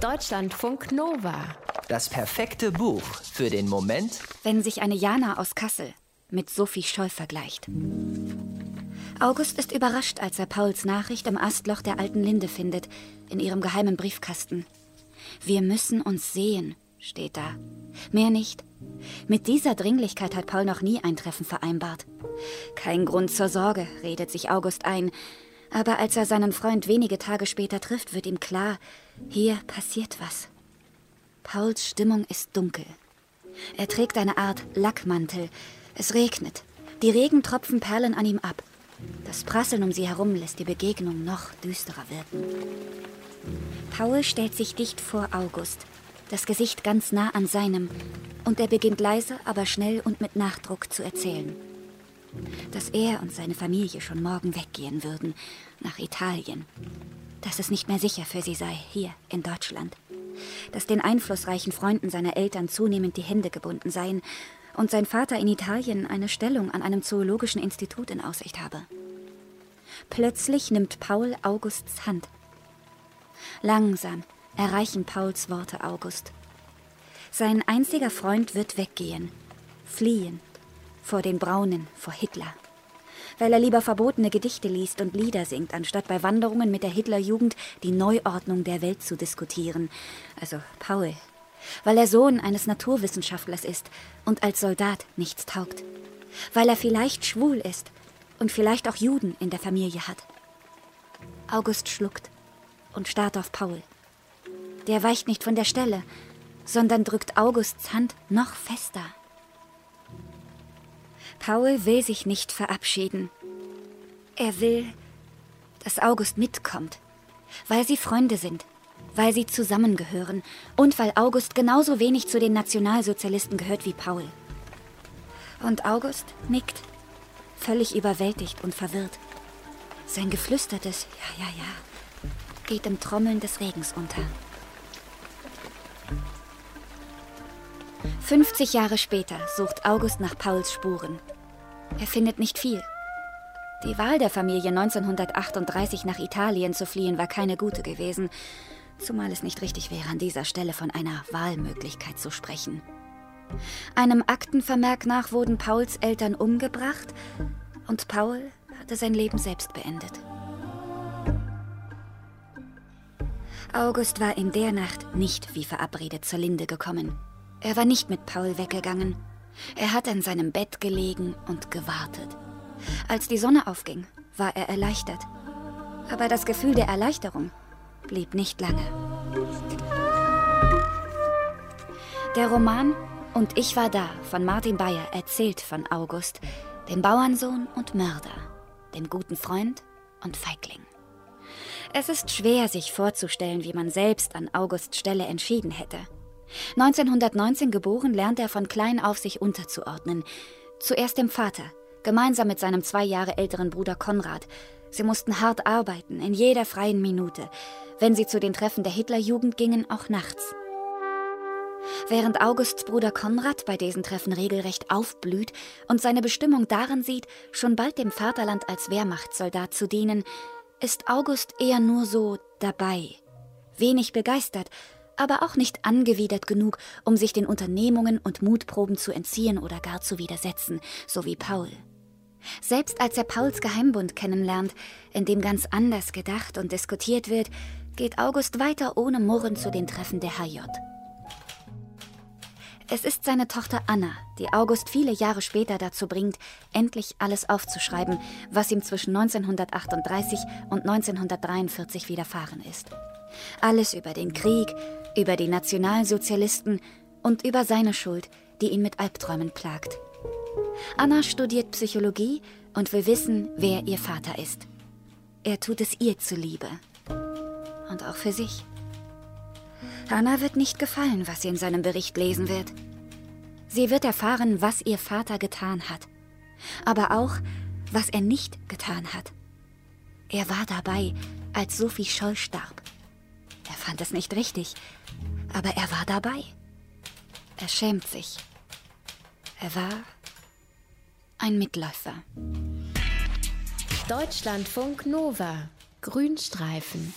Deutschlandfunk Nova. Das perfekte Buch für den Moment, wenn sich eine Jana aus Kassel mit Sophie Scholl vergleicht. August ist überrascht, als er Pauls Nachricht im Astloch der alten Linde findet, in ihrem geheimen Briefkasten. Wir müssen uns sehen, steht da. Mehr nicht. Mit dieser Dringlichkeit hat Paul noch nie ein Treffen vereinbart. Kein Grund zur Sorge, redet sich August ein. Aber als er seinen Freund wenige Tage später trifft, wird ihm klar, hier passiert was. Pauls Stimmung ist dunkel. Er trägt eine Art Lackmantel. Es regnet. Die Regentropfen perlen an ihm ab. Das Prasseln um sie herum lässt die Begegnung noch düsterer wirken. Paul stellt sich dicht vor August, das Gesicht ganz nah an seinem, und er beginnt leise, aber schnell und mit Nachdruck zu erzählen. Dass er und seine Familie schon morgen weggehen würden, nach Italien. Dass es nicht mehr sicher für sie sei, hier in Deutschland. Dass den einflussreichen Freunden seiner Eltern zunehmend die Hände gebunden seien und sein Vater in Italien eine Stellung an einem zoologischen Institut in Aussicht habe. Plötzlich nimmt Paul Augusts Hand. Langsam erreichen Pauls Worte August. Sein einziger Freund wird weggehen, fliehen, vor den Braunen, vor Hitler. Weil er lieber verbotene Gedichte liest und Lieder singt, anstatt bei Wanderungen mit der Hitlerjugend die Neuordnung der Welt zu diskutieren. Also Paul weil er Sohn eines Naturwissenschaftlers ist und als Soldat nichts taugt, weil er vielleicht schwul ist und vielleicht auch Juden in der Familie hat. August schluckt und starrt auf Paul. Der weicht nicht von der Stelle, sondern drückt Augusts Hand noch fester. Paul will sich nicht verabschieden. Er will, dass August mitkommt, weil sie Freunde sind weil sie zusammengehören und weil August genauso wenig zu den Nationalsozialisten gehört wie Paul. Und August nickt, völlig überwältigt und verwirrt. Sein geflüstertes Ja, ja, ja geht im Trommeln des Regens unter. 50 Jahre später sucht August nach Pauls Spuren. Er findet nicht viel. Die Wahl der Familie 1938 nach Italien zu fliehen war keine gute gewesen. Zumal es nicht richtig wäre, an dieser Stelle von einer Wahlmöglichkeit zu sprechen. Einem Aktenvermerk nach wurden Pauls Eltern umgebracht und Paul hatte sein Leben selbst beendet. August war in der Nacht nicht wie verabredet zur Linde gekommen. Er war nicht mit Paul weggegangen. Er hat an seinem Bett gelegen und gewartet. Als die Sonne aufging, war er erleichtert. Aber das Gefühl der Erleichterung blieb nicht lange. Der Roman Und ich war da von Martin Bayer erzählt von August, dem Bauernsohn und Mörder, dem guten Freund und Feigling. Es ist schwer, sich vorzustellen, wie man selbst an Augusts Stelle entschieden hätte. 1919 geboren, lernt er von klein auf sich unterzuordnen. Zuerst dem Vater, gemeinsam mit seinem zwei Jahre älteren Bruder Konrad. Sie mussten hart arbeiten, in jeder freien Minute wenn sie zu den Treffen der Hitlerjugend gingen, auch nachts. Während Augusts Bruder Konrad bei diesen Treffen regelrecht aufblüht und seine Bestimmung darin sieht, schon bald dem Vaterland als Wehrmachtssoldat zu dienen, ist August eher nur so dabei, wenig begeistert, aber auch nicht angewidert genug, um sich den Unternehmungen und Mutproben zu entziehen oder gar zu widersetzen, so wie Paul. Selbst als er Pauls Geheimbund kennenlernt, in dem ganz anders gedacht und diskutiert wird, geht August weiter ohne Murren zu den Treffen der HJ. Es ist seine Tochter Anna, die August viele Jahre später dazu bringt, endlich alles aufzuschreiben, was ihm zwischen 1938 und 1943 widerfahren ist. Alles über den Krieg, über die Nationalsozialisten und über seine Schuld, die ihn mit Albträumen plagt. Anna studiert Psychologie und will wissen, wer ihr Vater ist. Er tut es ihr zuliebe und auch für sich. Hannah wird nicht gefallen, was sie in seinem Bericht lesen wird. Sie wird erfahren, was ihr Vater getan hat, aber auch, was er nicht getan hat. Er war dabei, als Sophie Scholl starb. Fand es nicht richtig, aber er war dabei. Er schämt sich. Er war ein Mitläufer. Deutschlandfunk Nova. Grünstreifen.